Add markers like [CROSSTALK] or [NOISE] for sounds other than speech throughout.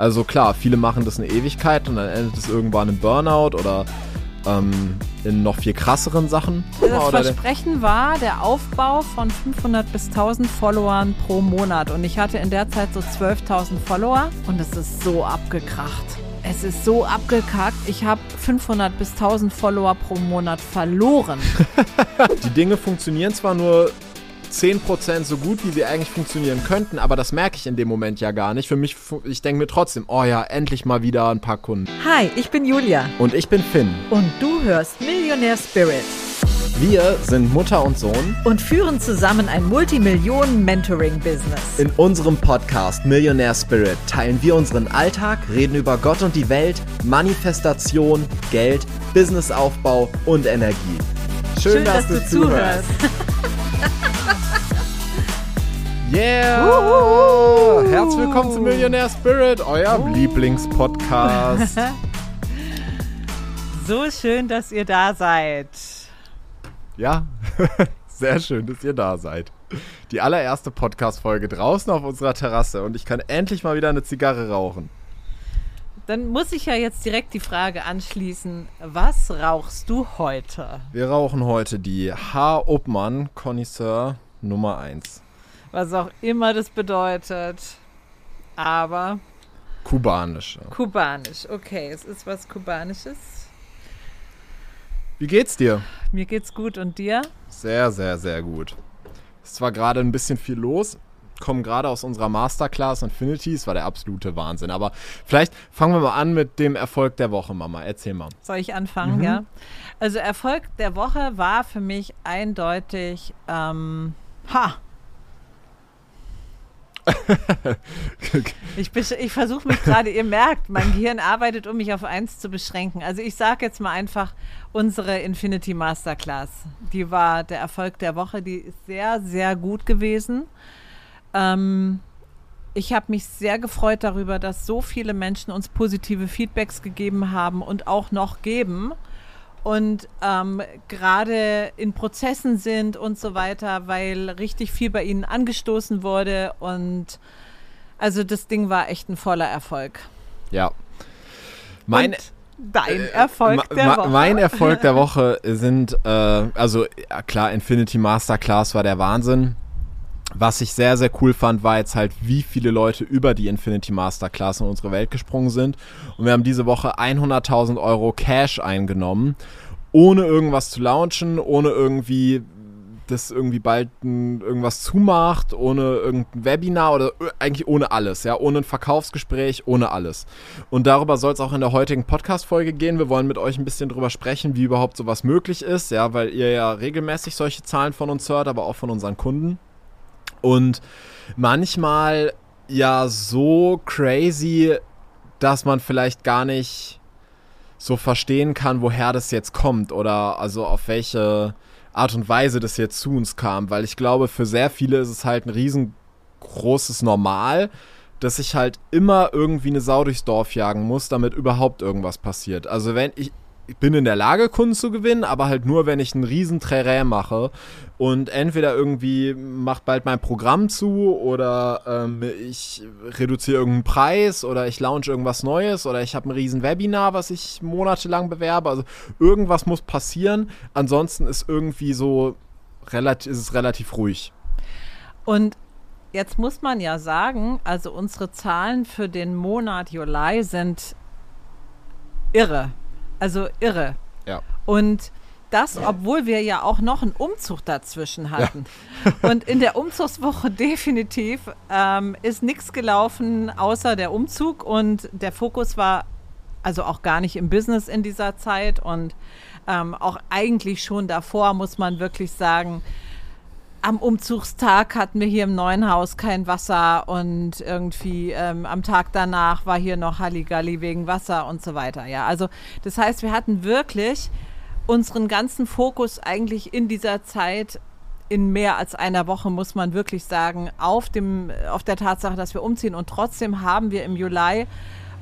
Also klar, viele machen das eine Ewigkeit und dann endet es irgendwann im Burnout oder ähm, in noch viel krasseren Sachen. Das Versprechen war der Aufbau von 500 bis 1000 Followern pro Monat und ich hatte in der Zeit so 12.000 Follower und es ist so abgekracht. Es ist so abgekackt. Ich habe 500 bis 1000 Follower pro Monat verloren. [LAUGHS] Die Dinge funktionieren zwar nur 10% so gut, wie sie eigentlich funktionieren könnten, aber das merke ich in dem Moment ja gar nicht. Für mich, ich denke mir trotzdem, oh ja, endlich mal wieder ein paar Kunden. Hi, ich bin Julia. Und ich bin Finn. Und du hörst Millionaire Spirit. Wir sind Mutter und Sohn und führen zusammen ein Multimillionen-Mentoring-Business. In unserem Podcast Millionaire Spirit teilen wir unseren Alltag, reden über Gott und die Welt, Manifestation, Geld, Businessaufbau und Energie. Schön, Schön dass, dass, du, du zuhörst. [LAUGHS] Yeah! Uhuhu. Herzlich willkommen zu Millionaire Spirit, euer uh. Lieblingspodcast. [LAUGHS] so schön, dass ihr da seid. Ja, [LAUGHS] sehr schön, dass ihr da seid. Die allererste Podcast-Folge draußen auf unserer Terrasse und ich kann endlich mal wieder eine Zigarre rauchen. Dann muss ich ja jetzt direkt die Frage anschließen: Was rauchst du heute? Wir rauchen heute die H. Obmann Connoisseur Nummer 1 was auch immer das bedeutet. Aber. Kubanisch. Kubanisch, okay. Es ist was Kubanisches. Wie geht's dir? Mir geht's gut und dir? Sehr, sehr, sehr gut. Ist zwar gerade ein bisschen viel los, kommen gerade aus unserer Masterclass Infinity, es war der absolute Wahnsinn. Aber vielleicht fangen wir mal an mit dem Erfolg der Woche, Mama. Erzähl mal. Soll ich anfangen, mhm. ja? Also Erfolg der Woche war für mich eindeutig, ähm, ha, [LAUGHS] ich, ich versuche mich gerade, ihr merkt, mein Gehirn arbeitet, um mich auf eins zu beschränken. Also ich sage jetzt mal einfach unsere Infinity Masterclass. Die war der Erfolg der Woche, die ist sehr, sehr gut gewesen. Ähm, ich habe mich sehr gefreut darüber, dass so viele Menschen uns positive Feedbacks gegeben haben und auch noch geben und ähm, gerade in Prozessen sind und so weiter, weil richtig viel bei ihnen angestoßen wurde und also das Ding war echt ein voller Erfolg. Ja. Mein und dein äh, Erfolg äh, der Woche. Mein Erfolg der [LAUGHS] Woche sind, äh, also ja, klar, Infinity Masterclass war der Wahnsinn. Was ich sehr, sehr cool fand, war jetzt halt, wie viele Leute über die Infinity Masterclass in unsere Welt gesprungen sind. Und wir haben diese Woche 100.000 Euro Cash eingenommen, ohne irgendwas zu launchen, ohne irgendwie das irgendwie bald ein, irgendwas zumacht, ohne irgendein Webinar oder eigentlich ohne alles, ja, ohne ein Verkaufsgespräch, ohne alles. Und darüber soll es auch in der heutigen Podcast-Folge gehen. Wir wollen mit euch ein bisschen drüber sprechen, wie überhaupt sowas möglich ist, ja, weil ihr ja regelmäßig solche Zahlen von uns hört, aber auch von unseren Kunden und manchmal ja so crazy, dass man vielleicht gar nicht so verstehen kann, woher das jetzt kommt oder also auf welche Art und Weise das jetzt zu uns kam, weil ich glaube, für sehr viele ist es halt ein riesengroßes Normal, dass ich halt immer irgendwie eine Sau durchs Dorf jagen muss, damit überhaupt irgendwas passiert. Also wenn ich, ich bin in der Lage, Kunden zu gewinnen, aber halt nur, wenn ich einen riesen Trärä mache und entweder irgendwie macht bald mein Programm zu oder ähm, ich reduziere irgendeinen Preis oder ich launch irgendwas Neues oder ich habe ein riesen Webinar, was ich monatelang bewerbe. Also irgendwas muss passieren. Ansonsten ist irgendwie so relativ, ist es relativ ruhig. Und jetzt muss man ja sagen, also unsere Zahlen für den Monat Juli sind irre. Also irre. Ja. Und das, obwohl wir ja auch noch einen Umzug dazwischen hatten. Ja. [LAUGHS] Und in der Umzugswoche [LAUGHS] definitiv ähm, ist nichts gelaufen außer der Umzug und der Fokus war also auch gar nicht im Business in dieser Zeit und ähm, auch eigentlich schon davor muss man wirklich sagen, am Umzugstag hatten wir hier im neuen Haus kein Wasser und irgendwie ähm, am Tag danach war hier noch Halligalli wegen Wasser und so weiter. Ja, also das heißt, wir hatten wirklich unseren ganzen Fokus eigentlich in dieser Zeit in mehr als einer Woche, muss man wirklich sagen, auf, dem, auf der Tatsache, dass wir umziehen. Und trotzdem haben wir im Juli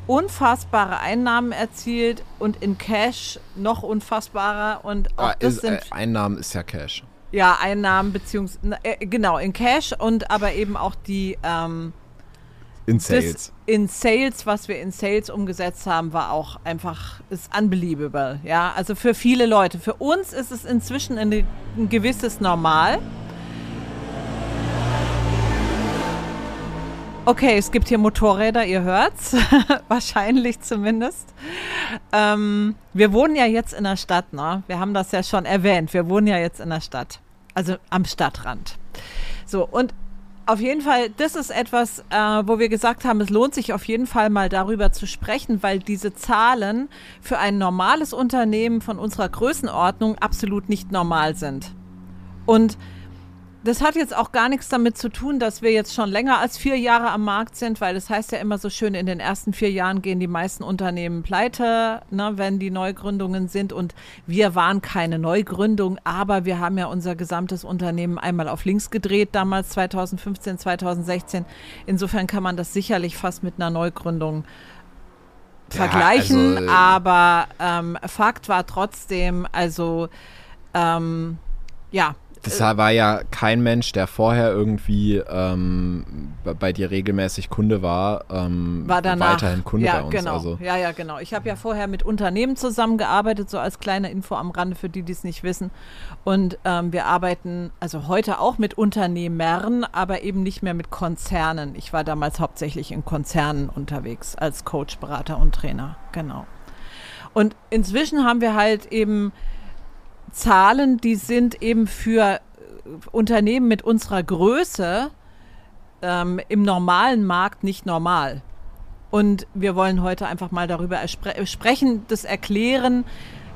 unfassbare Einnahmen erzielt und in Cash noch unfassbarer. Und auch ah, das ist, sind äh, Einnahmen ist ja Cash. Ja, Einnahmen beziehungsweise, äh, genau, in Cash und aber eben auch die, ähm, in Sales. Das in Sales, was wir in Sales umgesetzt haben, war auch einfach, ist unbelievable. Ja, also für viele Leute. Für uns ist es inzwischen ein, ein gewisses Normal. Okay, es gibt hier Motorräder, ihr hört's. [LAUGHS] Wahrscheinlich zumindest. Ähm, wir wohnen ja jetzt in der Stadt, ne? Wir haben das ja schon erwähnt. Wir wohnen ja jetzt in der Stadt. Also am Stadtrand. So, und auf jeden Fall, das ist etwas, äh, wo wir gesagt haben, es lohnt sich auf jeden Fall mal darüber zu sprechen, weil diese Zahlen für ein normales Unternehmen von unserer Größenordnung absolut nicht normal sind. Und das hat jetzt auch gar nichts damit zu tun, dass wir jetzt schon länger als vier Jahre am Markt sind, weil das heißt ja immer so schön, in den ersten vier Jahren gehen die meisten Unternehmen pleite, ne, wenn die Neugründungen sind. Und wir waren keine Neugründung, aber wir haben ja unser gesamtes Unternehmen einmal auf links gedreht, damals 2015, 2016. Insofern kann man das sicherlich fast mit einer Neugründung vergleichen. Also, aber ähm, Fakt war trotzdem, also ähm, ja, das war ja kein Mensch, der vorher irgendwie ähm, bei dir regelmäßig Kunde war, ähm, war danach. weiterhin Kunde ja, bei uns. Genau. Also. Ja, ja, genau. Ich habe ja vorher mit Unternehmen zusammengearbeitet, so als kleine Info am Rande für die, die es nicht wissen. Und ähm, wir arbeiten also heute auch mit Unternehmern, aber eben nicht mehr mit Konzernen. Ich war damals hauptsächlich in Konzernen unterwegs als Coach, Berater und Trainer. Genau. Und inzwischen haben wir halt eben Zahlen, die sind eben für äh, Unternehmen mit unserer Größe ähm, im normalen Markt nicht normal. Und wir wollen heute einfach mal darüber sprechen, das erklären.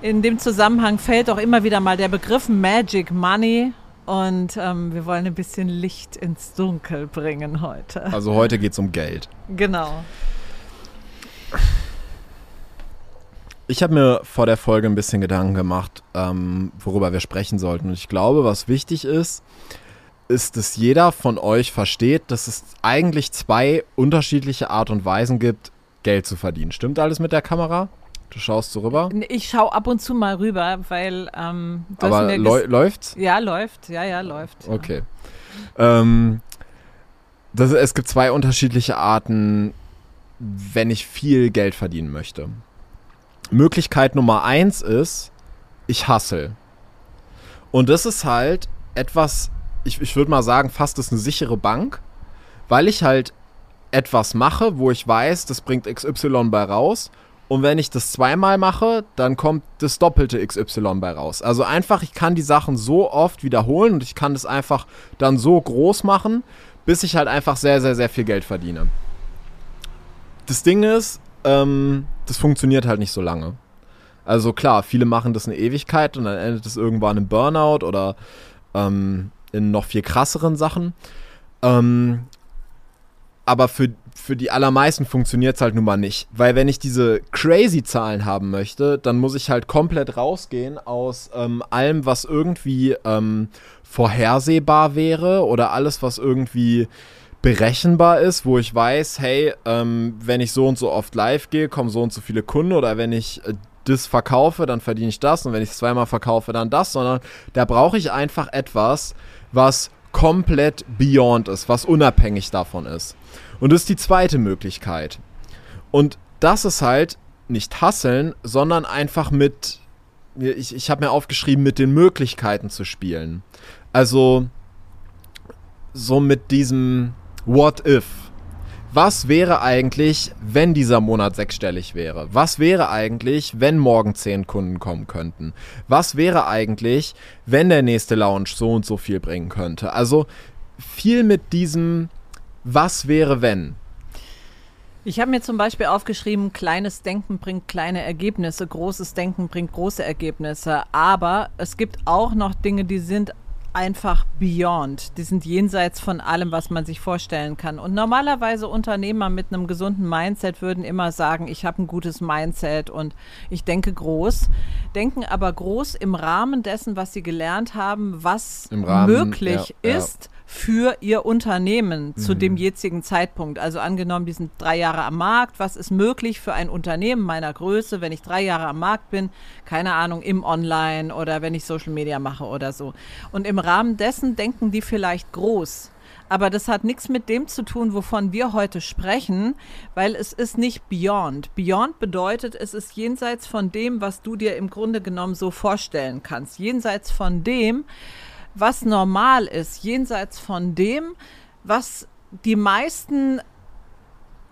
In dem Zusammenhang fällt auch immer wieder mal der Begriff Magic Money. Und ähm, wir wollen ein bisschen Licht ins Dunkel bringen heute. Also heute geht es um Geld. Genau. Ich habe mir vor der Folge ein bisschen Gedanken gemacht, ähm, worüber wir sprechen sollten. Und ich glaube, was wichtig ist, ist, dass jeder von euch versteht, dass es eigentlich zwei unterschiedliche Art und Weisen gibt, Geld zu verdienen. Stimmt alles mit der Kamera? Du schaust so rüber? Ich schaue ab und zu mal rüber, weil. Ähm, Aber läuft's? Ja, läuft. Ja, ja, läuft. Ja. Okay. Ähm, das, es gibt zwei unterschiedliche Arten, wenn ich viel Geld verdienen möchte. Möglichkeit Nummer eins ist, ich hassel. Und das ist halt etwas, ich, ich würde mal sagen, fast ist eine sichere Bank, weil ich halt etwas mache, wo ich weiß, das bringt XY bei raus. Und wenn ich das zweimal mache, dann kommt das doppelte XY bei raus. Also einfach, ich kann die Sachen so oft wiederholen und ich kann das einfach dann so groß machen, bis ich halt einfach sehr, sehr, sehr viel Geld verdiene. Das Ding ist, ähm, das funktioniert halt nicht so lange. Also klar, viele machen das eine Ewigkeit und dann endet es irgendwann im Burnout oder ähm, in noch viel krasseren Sachen. Ähm, aber für, für die allermeisten funktioniert es halt nun mal nicht. Weil wenn ich diese crazy Zahlen haben möchte, dann muss ich halt komplett rausgehen aus ähm, allem, was irgendwie ähm, vorhersehbar wäre oder alles, was irgendwie berechenbar ist, wo ich weiß, hey, ähm, wenn ich so und so oft live gehe, kommen so und so viele Kunden oder wenn ich äh, das verkaufe, dann verdiene ich das und wenn ich es zweimal verkaufe, dann das, sondern da brauche ich einfach etwas, was komplett beyond ist, was unabhängig davon ist. Und das ist die zweite Möglichkeit. Und das ist halt nicht hasseln, sondern einfach mit, ich, ich habe mir aufgeschrieben, mit den Möglichkeiten zu spielen. Also so mit diesem, What if? Was wäre eigentlich, wenn dieser Monat sechsstellig wäre? Was wäre eigentlich, wenn morgen zehn Kunden kommen könnten? Was wäre eigentlich, wenn der nächste Lounge so und so viel bringen könnte? Also viel mit diesem Was wäre, wenn? Ich habe mir zum Beispiel aufgeschrieben, kleines Denken bringt kleine Ergebnisse, großes Denken bringt große Ergebnisse. Aber es gibt auch noch Dinge, die sind einfach beyond. Die sind jenseits von allem, was man sich vorstellen kann. Und normalerweise Unternehmer mit einem gesunden Mindset würden immer sagen, ich habe ein gutes Mindset und ich denke groß, denken aber groß im Rahmen dessen, was sie gelernt haben, was Rahmen, möglich ja, ist. Ja für ihr Unternehmen mhm. zu dem jetzigen Zeitpunkt. Also angenommen, die sind drei Jahre am Markt. Was ist möglich für ein Unternehmen meiner Größe, wenn ich drei Jahre am Markt bin? Keine Ahnung, im Online oder wenn ich Social Media mache oder so. Und im Rahmen dessen denken die vielleicht groß. aber das hat nichts mit dem zu tun, wovon wir heute sprechen, weil es ist nicht Beyond. Beyond bedeutet, es ist jenseits von dem, was du dir im Grunde genommen so vorstellen kannst. Jenseits von dem, was normal ist. Jenseits von dem, was die meisten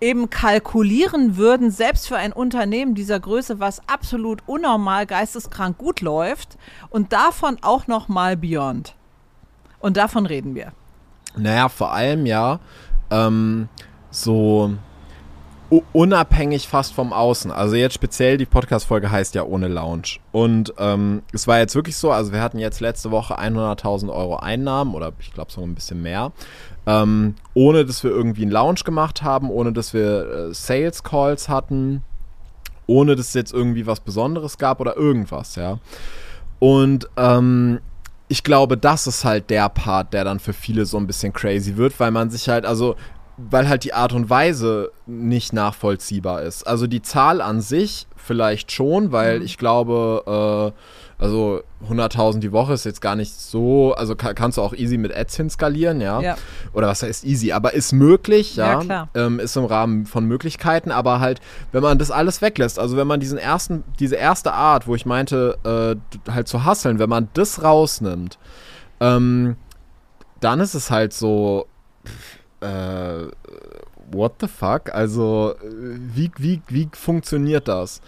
eben kalkulieren würden, selbst für ein Unternehmen dieser Größe, was absolut unnormal geisteskrank gut läuft und davon auch noch mal Beyond. Und davon reden wir. Naja, vor allem ja ähm, so unabhängig fast vom Außen. Also jetzt speziell die Podcast-Folge heißt ja ohne Lounge. Und ähm, es war jetzt wirklich so, also wir hatten jetzt letzte Woche 100.000 Euro Einnahmen oder ich glaube sogar ein bisschen mehr. Ähm, ohne dass wir irgendwie einen Lounge gemacht haben, ohne dass wir äh, Sales Calls hatten, ohne dass es jetzt irgendwie was Besonderes gab oder irgendwas, ja. Und ähm, ich glaube, das ist halt der Part, der dann für viele so ein bisschen crazy wird, weil man sich halt, also weil halt die Art und Weise nicht nachvollziehbar ist. Also die Zahl an sich vielleicht schon, weil mhm. ich glaube, äh, also 100.000 die Woche ist jetzt gar nicht so, also kann, kannst du auch easy mit Ads hinskalieren, ja? ja. Oder was heißt easy, aber ist möglich, ja, ja ähm, ist im Rahmen von Möglichkeiten, aber halt, wenn man das alles weglässt, also wenn man diesen ersten, diese erste Art, wo ich meinte, äh, halt zu hasseln, wenn man das rausnimmt, ähm, dann ist es halt so, pff, äh, what the fuck? Also, wie, wie, wie funktioniert das?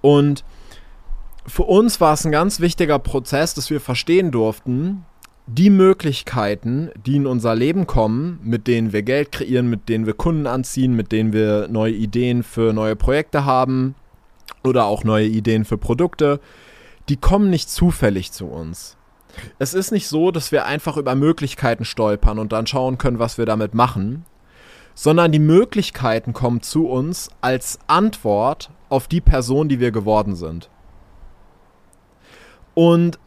Und für uns war es ein ganz wichtiger Prozess, dass wir verstehen durften, die Möglichkeiten, die in unser Leben kommen, mit denen wir Geld kreieren, mit denen wir Kunden anziehen, mit denen wir neue Ideen für neue Projekte haben oder auch neue Ideen für Produkte, die kommen nicht zufällig zu uns. Es ist nicht so, dass wir einfach über Möglichkeiten stolpern und dann schauen können, was wir damit machen, sondern die Möglichkeiten kommen zu uns als Antwort auf die Person, die wir geworden sind. Und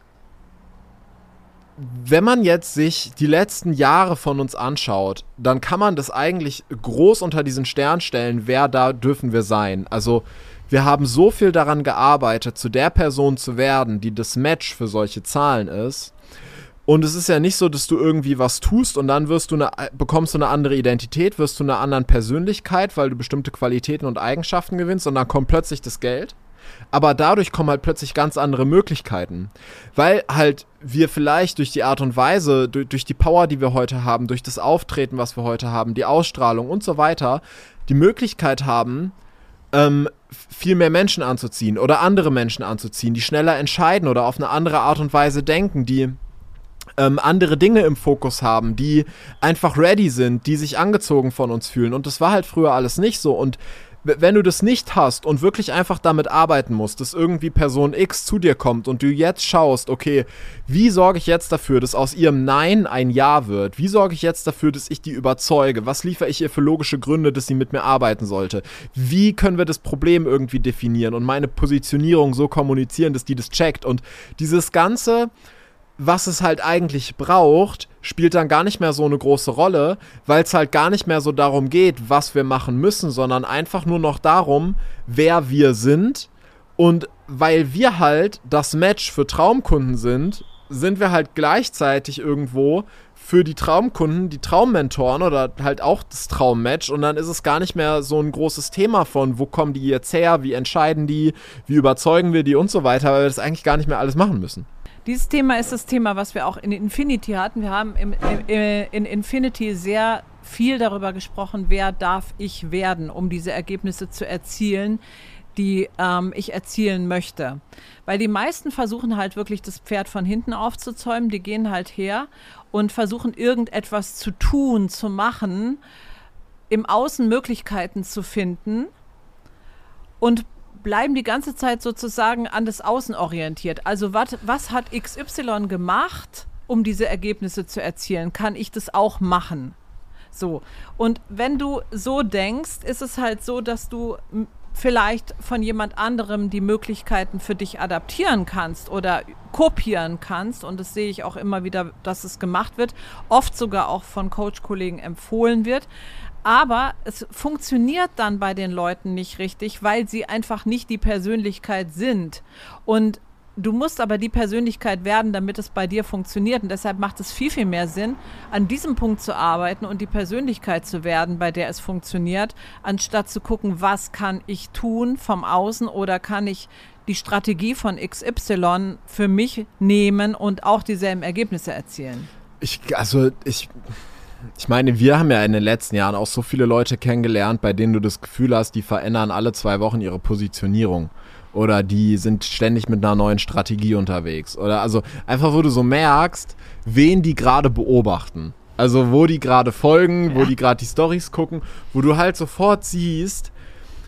wenn man jetzt sich die letzten Jahre von uns anschaut, dann kann man das eigentlich groß unter diesen Stern stellen, wer da dürfen wir sein. Also wir haben so viel daran gearbeitet, zu der Person zu werden, die das Match für solche Zahlen ist. Und es ist ja nicht so, dass du irgendwie was tust und dann wirst du eine, bekommst du eine andere Identität, wirst du eine andere Persönlichkeit, weil du bestimmte Qualitäten und Eigenschaften gewinnst und dann kommt plötzlich das Geld. Aber dadurch kommen halt plötzlich ganz andere Möglichkeiten. Weil halt wir vielleicht durch die Art und Weise, durch, durch die Power, die wir heute haben, durch das Auftreten, was wir heute haben, die Ausstrahlung und so weiter, die Möglichkeit haben, ähm, viel mehr Menschen anzuziehen oder andere Menschen anzuziehen, die schneller entscheiden oder auf eine andere Art und Weise denken, die ähm, andere Dinge im Fokus haben, die einfach ready sind, die sich angezogen von uns fühlen. Und das war halt früher alles nicht so. Und wenn du das nicht hast und wirklich einfach damit arbeiten musst, dass irgendwie Person X zu dir kommt und du jetzt schaust, okay, wie sorge ich jetzt dafür, dass aus ihrem Nein ein Ja wird? Wie sorge ich jetzt dafür, dass ich die überzeuge? Was liefere ich ihr für logische Gründe, dass sie mit mir arbeiten sollte? Wie können wir das Problem irgendwie definieren und meine Positionierung so kommunizieren, dass die das checkt? Und dieses ganze was es halt eigentlich braucht, spielt dann gar nicht mehr so eine große Rolle, weil es halt gar nicht mehr so darum geht, was wir machen müssen, sondern einfach nur noch darum, wer wir sind. Und weil wir halt das Match für Traumkunden sind, sind wir halt gleichzeitig irgendwo für die Traumkunden, die Traummentoren oder halt auch das Traummatch und dann ist es gar nicht mehr so ein großes Thema von, wo kommen die jetzt her, wie entscheiden die, wie überzeugen wir die und so weiter, weil wir das eigentlich gar nicht mehr alles machen müssen. Dieses Thema ist das Thema, was wir auch in Infinity hatten. Wir haben im, im, in Infinity sehr viel darüber gesprochen, wer darf ich werden, um diese Ergebnisse zu erzielen, die ähm, ich erzielen möchte. Weil die meisten versuchen halt wirklich das Pferd von hinten aufzuzäumen, die gehen halt her und versuchen irgendetwas zu tun, zu machen, im Außen Möglichkeiten zu finden und bleiben die ganze Zeit sozusagen an das Außen orientiert. Also wat, was hat XY gemacht, um diese Ergebnisse zu erzielen? Kann ich das auch machen? So. Und wenn du so denkst, ist es halt so, dass du vielleicht von jemand anderem die Möglichkeiten für dich adaptieren kannst oder kopieren kannst. Und das sehe ich auch immer wieder, dass es gemacht wird, oft sogar auch von Coach-Kollegen empfohlen wird. Aber es funktioniert dann bei den Leuten nicht richtig, weil sie einfach nicht die Persönlichkeit sind. Und du musst aber die Persönlichkeit werden, damit es bei dir funktioniert. Und deshalb macht es viel, viel mehr Sinn, an diesem Punkt zu arbeiten und die Persönlichkeit zu werden, bei der es funktioniert, anstatt zu gucken, was kann ich tun vom Außen oder kann ich die Strategie von XY für mich nehmen und auch dieselben Ergebnisse erzielen. Ich, also ich, ich meine, wir haben ja in den letzten Jahren auch so viele Leute kennengelernt, bei denen du das Gefühl hast, die verändern alle zwei Wochen ihre Positionierung. Oder die sind ständig mit einer neuen Strategie unterwegs. Oder also einfach, wo du so merkst, wen die gerade beobachten. Also wo die gerade folgen, ja. wo die gerade die Stories gucken, wo du halt sofort siehst,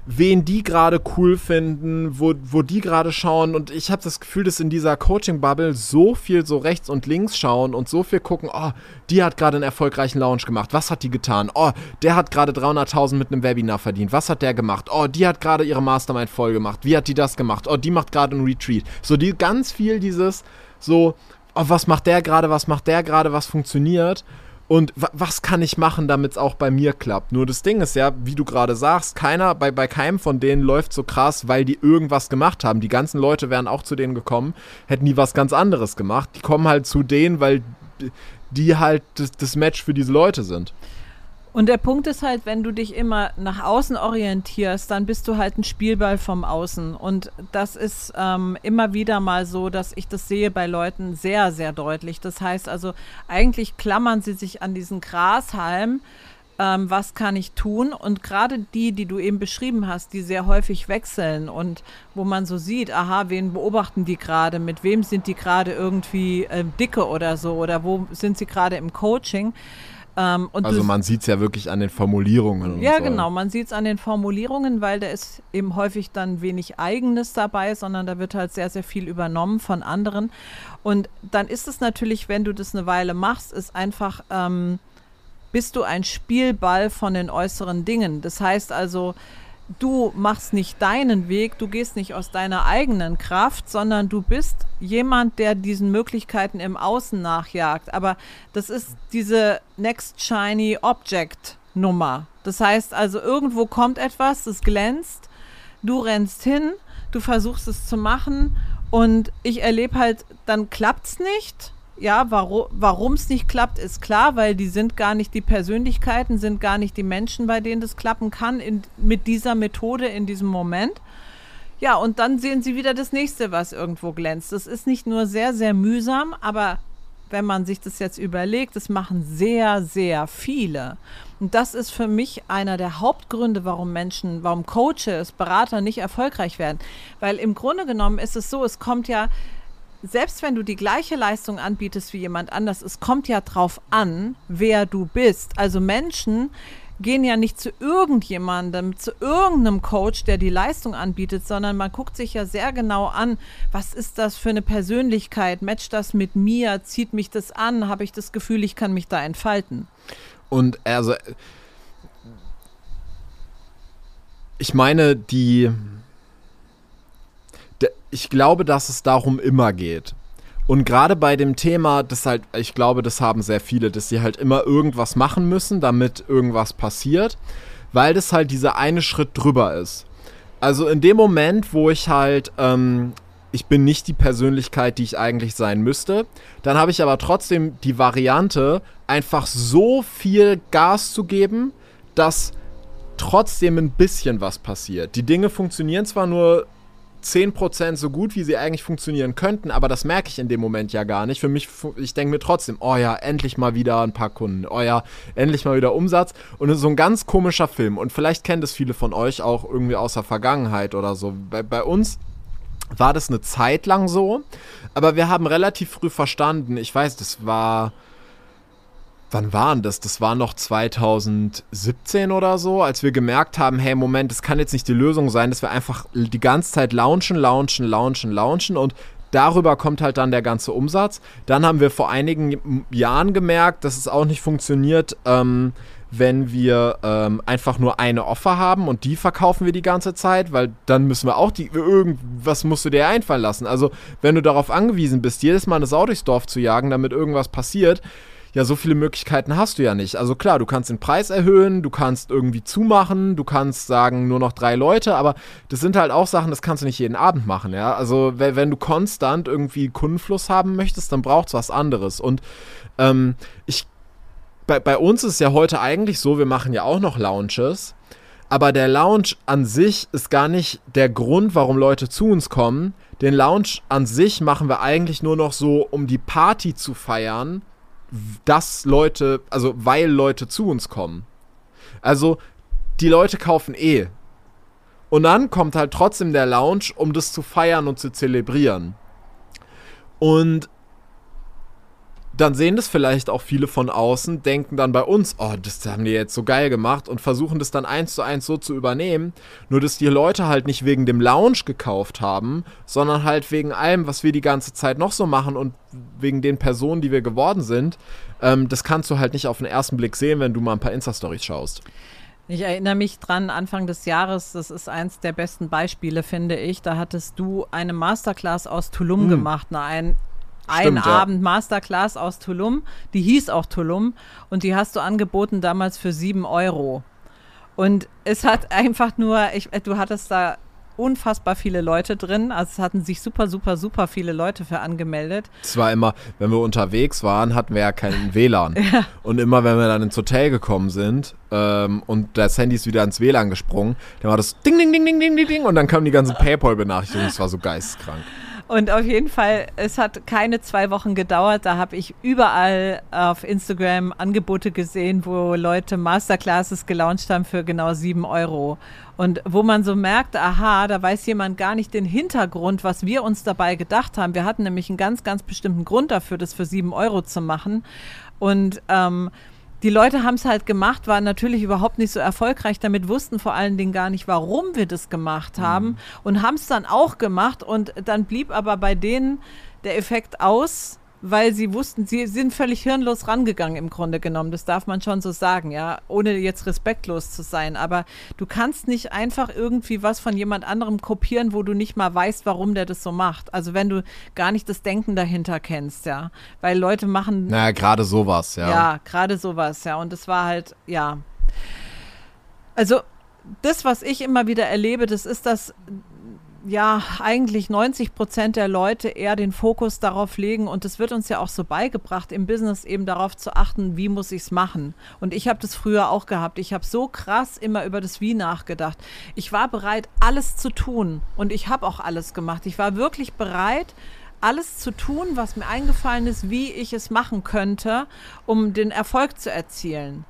wen die gerade cool finden, wo, wo die gerade schauen. Und ich habe das Gefühl, dass in dieser Coaching-Bubble so viel so rechts und links schauen und so viel gucken, oh, die hat gerade einen erfolgreichen Launch gemacht. Was hat die getan? Oh, der hat gerade 300.000 mit einem Webinar verdient. Was hat der gemacht? Oh, die hat gerade ihre Mastermind voll gemacht. Wie hat die das gemacht? Oh, die macht gerade einen Retreat. So die ganz viel dieses so, oh, was macht der gerade? Was macht der gerade? Was funktioniert? Und was kann ich machen, damit es auch bei mir klappt? Nur das Ding ist ja, wie du gerade sagst, keiner, bei, bei keinem von denen läuft so krass, weil die irgendwas gemacht haben. Die ganzen Leute wären auch zu denen gekommen, hätten die was ganz anderes gemacht. Die kommen halt zu denen, weil die halt das, das Match für diese Leute sind. Und der Punkt ist halt, wenn du dich immer nach außen orientierst, dann bist du halt ein Spielball vom Außen. Und das ist ähm, immer wieder mal so, dass ich das sehe bei Leuten sehr, sehr deutlich. Das heißt also, eigentlich klammern sie sich an diesen Grashalm. Ähm, was kann ich tun? Und gerade die, die du eben beschrieben hast, die sehr häufig wechseln und wo man so sieht, aha, wen beobachten die gerade? Mit wem sind die gerade irgendwie äh, dicke oder so? Oder wo sind sie gerade im Coaching? Ähm, also man sieht es ja wirklich an den Formulierungen. Ja, so. genau, man sieht es an den Formulierungen, weil da ist eben häufig dann wenig Eigenes dabei, sondern da wird halt sehr, sehr viel übernommen von anderen. Und dann ist es natürlich, wenn du das eine Weile machst, ist einfach, ähm, bist du ein Spielball von den äußeren Dingen. Das heißt also, du machst nicht deinen Weg, du gehst nicht aus deiner eigenen Kraft, sondern du bist jemand, der diesen Möglichkeiten im Außen nachjagt. Aber das ist diese Next Shiny Object Nummer. Das heißt also, irgendwo kommt etwas, das glänzt, du rennst hin, du versuchst es zu machen und ich erlebe halt, dann klappt es nicht ja, warum es nicht klappt, ist klar, weil die sind gar nicht die Persönlichkeiten, sind gar nicht die Menschen, bei denen das klappen kann, in, mit dieser Methode in diesem Moment. Ja, und dann sehen sie wieder das nächste, was irgendwo glänzt. Das ist nicht nur sehr, sehr mühsam, aber wenn man sich das jetzt überlegt, das machen sehr, sehr viele. Und das ist für mich einer der Hauptgründe, warum Menschen, warum Coaches, Berater nicht erfolgreich werden. Weil im Grunde genommen ist es so, es kommt ja selbst wenn du die gleiche Leistung anbietest wie jemand anders, es kommt ja drauf an, wer du bist. Also Menschen gehen ja nicht zu irgendjemandem, zu irgendeinem Coach, der die Leistung anbietet, sondern man guckt sich ja sehr genau an, was ist das für eine Persönlichkeit, matcht das mit mir, zieht mich das an, habe ich das Gefühl, ich kann mich da entfalten. Und also ich meine, die ich glaube, dass es darum immer geht. Und gerade bei dem Thema, das halt, ich glaube, das haben sehr viele, dass sie halt immer irgendwas machen müssen, damit irgendwas passiert, weil das halt dieser eine Schritt drüber ist. Also in dem Moment, wo ich halt, ähm, ich bin nicht die Persönlichkeit, die ich eigentlich sein müsste, dann habe ich aber trotzdem die Variante, einfach so viel Gas zu geben, dass trotzdem ein bisschen was passiert. Die Dinge funktionieren zwar nur 10% so gut, wie sie eigentlich funktionieren könnten, aber das merke ich in dem Moment ja gar nicht. Für mich, ich denke mir trotzdem, oh ja, endlich mal wieder ein paar Kunden, oh ja, endlich mal wieder Umsatz. Und es ist so ein ganz komischer Film. Und vielleicht kennt es viele von euch auch irgendwie aus der Vergangenheit oder so. Bei, bei uns war das eine Zeit lang so, aber wir haben relativ früh verstanden, ich weiß, das war wann waren das? Das war noch 2017 oder so, als wir gemerkt haben, hey, Moment, das kann jetzt nicht die Lösung sein, dass wir einfach die ganze Zeit launchen, launchen, launchen, launchen und darüber kommt halt dann der ganze Umsatz. Dann haben wir vor einigen Jahren gemerkt, dass es auch nicht funktioniert, ähm, wenn wir ähm, einfach nur eine Offer haben und die verkaufen wir die ganze Zeit, weil dann müssen wir auch die, irgendwas musst du dir einfallen lassen. Also, wenn du darauf angewiesen bist, jedes Mal eine Sau durchs Dorf zu jagen, damit irgendwas passiert, ja, so viele Möglichkeiten hast du ja nicht. Also klar, du kannst den Preis erhöhen, du kannst irgendwie zumachen, du kannst sagen, nur noch drei Leute, aber das sind halt auch Sachen, das kannst du nicht jeden Abend machen, ja. Also wenn, du konstant irgendwie Kundenfluss haben möchtest, dann braucht es was anderes. Und ähm, ich, bei, bei uns ist ja heute eigentlich so, wir machen ja auch noch Lounges, aber der Lounge an sich ist gar nicht der Grund, warum Leute zu uns kommen. Den Lounge an sich machen wir eigentlich nur noch so, um die Party zu feiern dass Leute, also weil Leute zu uns kommen. Also die Leute kaufen eh. Und dann kommt halt trotzdem der Lounge, um das zu feiern und zu zelebrieren. Und dann sehen das vielleicht auch viele von außen, denken dann bei uns, oh, das haben die jetzt so geil gemacht und versuchen das dann eins zu eins so zu übernehmen. Nur, dass die Leute halt nicht wegen dem Lounge gekauft haben, sondern halt wegen allem, was wir die ganze Zeit noch so machen und wegen den Personen, die wir geworden sind. Ähm, das kannst du halt nicht auf den ersten Blick sehen, wenn du mal ein paar Insta-Stories schaust. Ich erinnere mich dran, Anfang des Jahres, das ist eins der besten Beispiele, finde ich. Da hattest du eine Masterclass aus Tulum mm. gemacht, ein einen Stimmt, Abend ja. Masterclass aus Tulum. Die hieß auch Tulum und die hast du angeboten damals für sieben Euro. Und es hat [LAUGHS] einfach nur, ich, du hattest da unfassbar viele Leute drin. Also es hatten sich super, super, super viele Leute für angemeldet. Es war immer, wenn wir unterwegs waren, hatten wir ja keinen [LAUGHS] WLAN. ja. Und immer, wenn wir dann ins Hotel gekommen sind ähm, und das Handy ist wieder ins WLAN gesprungen, dann war das Ding, Ding, Ding, Ding, Ding, Ding, Ding und dann kamen die ganzen Paypal-Benachrichtigungen. Das war so geisteskrank. Und auf jeden Fall, es hat keine zwei Wochen gedauert. Da habe ich überall auf Instagram Angebote gesehen, wo Leute Masterclasses gelauncht haben für genau sieben Euro. Und wo man so merkt, aha, da weiß jemand gar nicht den Hintergrund, was wir uns dabei gedacht haben. Wir hatten nämlich einen ganz, ganz bestimmten Grund dafür, das für sieben Euro zu machen. Und ähm, die Leute haben es halt gemacht, waren natürlich überhaupt nicht so erfolgreich damit, wussten vor allen Dingen gar nicht, warum wir das gemacht haben mhm. und haben es dann auch gemacht und dann blieb aber bei denen der Effekt aus, weil sie wussten, sie sind völlig hirnlos rangegangen im Grunde genommen. Das darf man schon so sagen, ja, ohne jetzt respektlos zu sein. Aber du kannst nicht einfach irgendwie was von jemand anderem kopieren, wo du nicht mal weißt, warum der das so macht. Also wenn du gar nicht das Denken dahinter kennst, ja. Weil Leute machen. Naja, gerade sowas, ja. Ja, gerade sowas, ja. Und das war halt, ja. Also das, was ich immer wieder erlebe, das ist, dass ja eigentlich 90 Prozent der Leute eher den Fokus darauf legen und es wird uns ja auch so beigebracht im Business eben darauf zu achten, wie muss ich es machen. Und ich habe das früher auch gehabt. Ich habe so krass immer über das Wie nachgedacht. Ich war bereit, alles zu tun und ich habe auch alles gemacht. Ich war wirklich bereit, alles zu tun, was mir eingefallen ist, wie ich es machen könnte, um den Erfolg zu erzielen.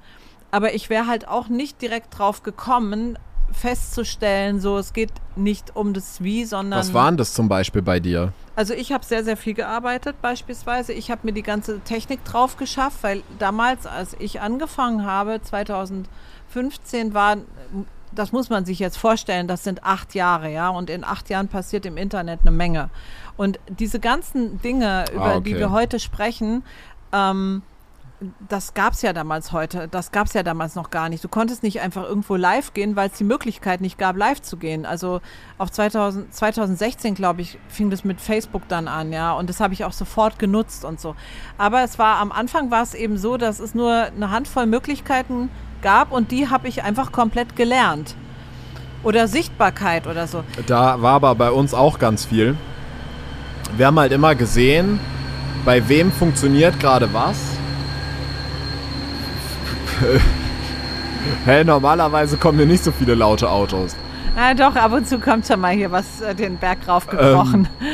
Aber ich wäre halt auch nicht direkt drauf gekommen, festzustellen, so es geht nicht um das Wie, sondern. Was waren das zum Beispiel bei dir? Also ich habe sehr, sehr viel gearbeitet beispielsweise. Ich habe mir die ganze Technik drauf geschafft, weil damals, als ich angefangen habe, 2015 war, das muss man sich jetzt vorstellen, das sind acht Jahre, ja, und in acht Jahren passiert im Internet eine Menge. Und diese ganzen Dinge, über ah, okay. die wir heute sprechen, ähm, das gab es ja damals heute, das gab es ja damals noch gar nicht. Du konntest nicht einfach irgendwo live gehen, weil es die Möglichkeit nicht gab, live zu gehen. Also auf 2000, 2016, glaube ich, fing das mit Facebook dann an, ja, und das habe ich auch sofort genutzt und so. Aber es war am Anfang war es eben so, dass es nur eine Handvoll Möglichkeiten gab und die habe ich einfach komplett gelernt. Oder Sichtbarkeit oder so. Da war aber bei uns auch ganz viel. Wir haben halt immer gesehen, bei wem funktioniert gerade was [LAUGHS] Hä, normalerweise kommen hier nicht so viele laute Autos. Na doch, ab und zu kommt schon mal hier was äh, den Berg raufgebrochen. Ähm,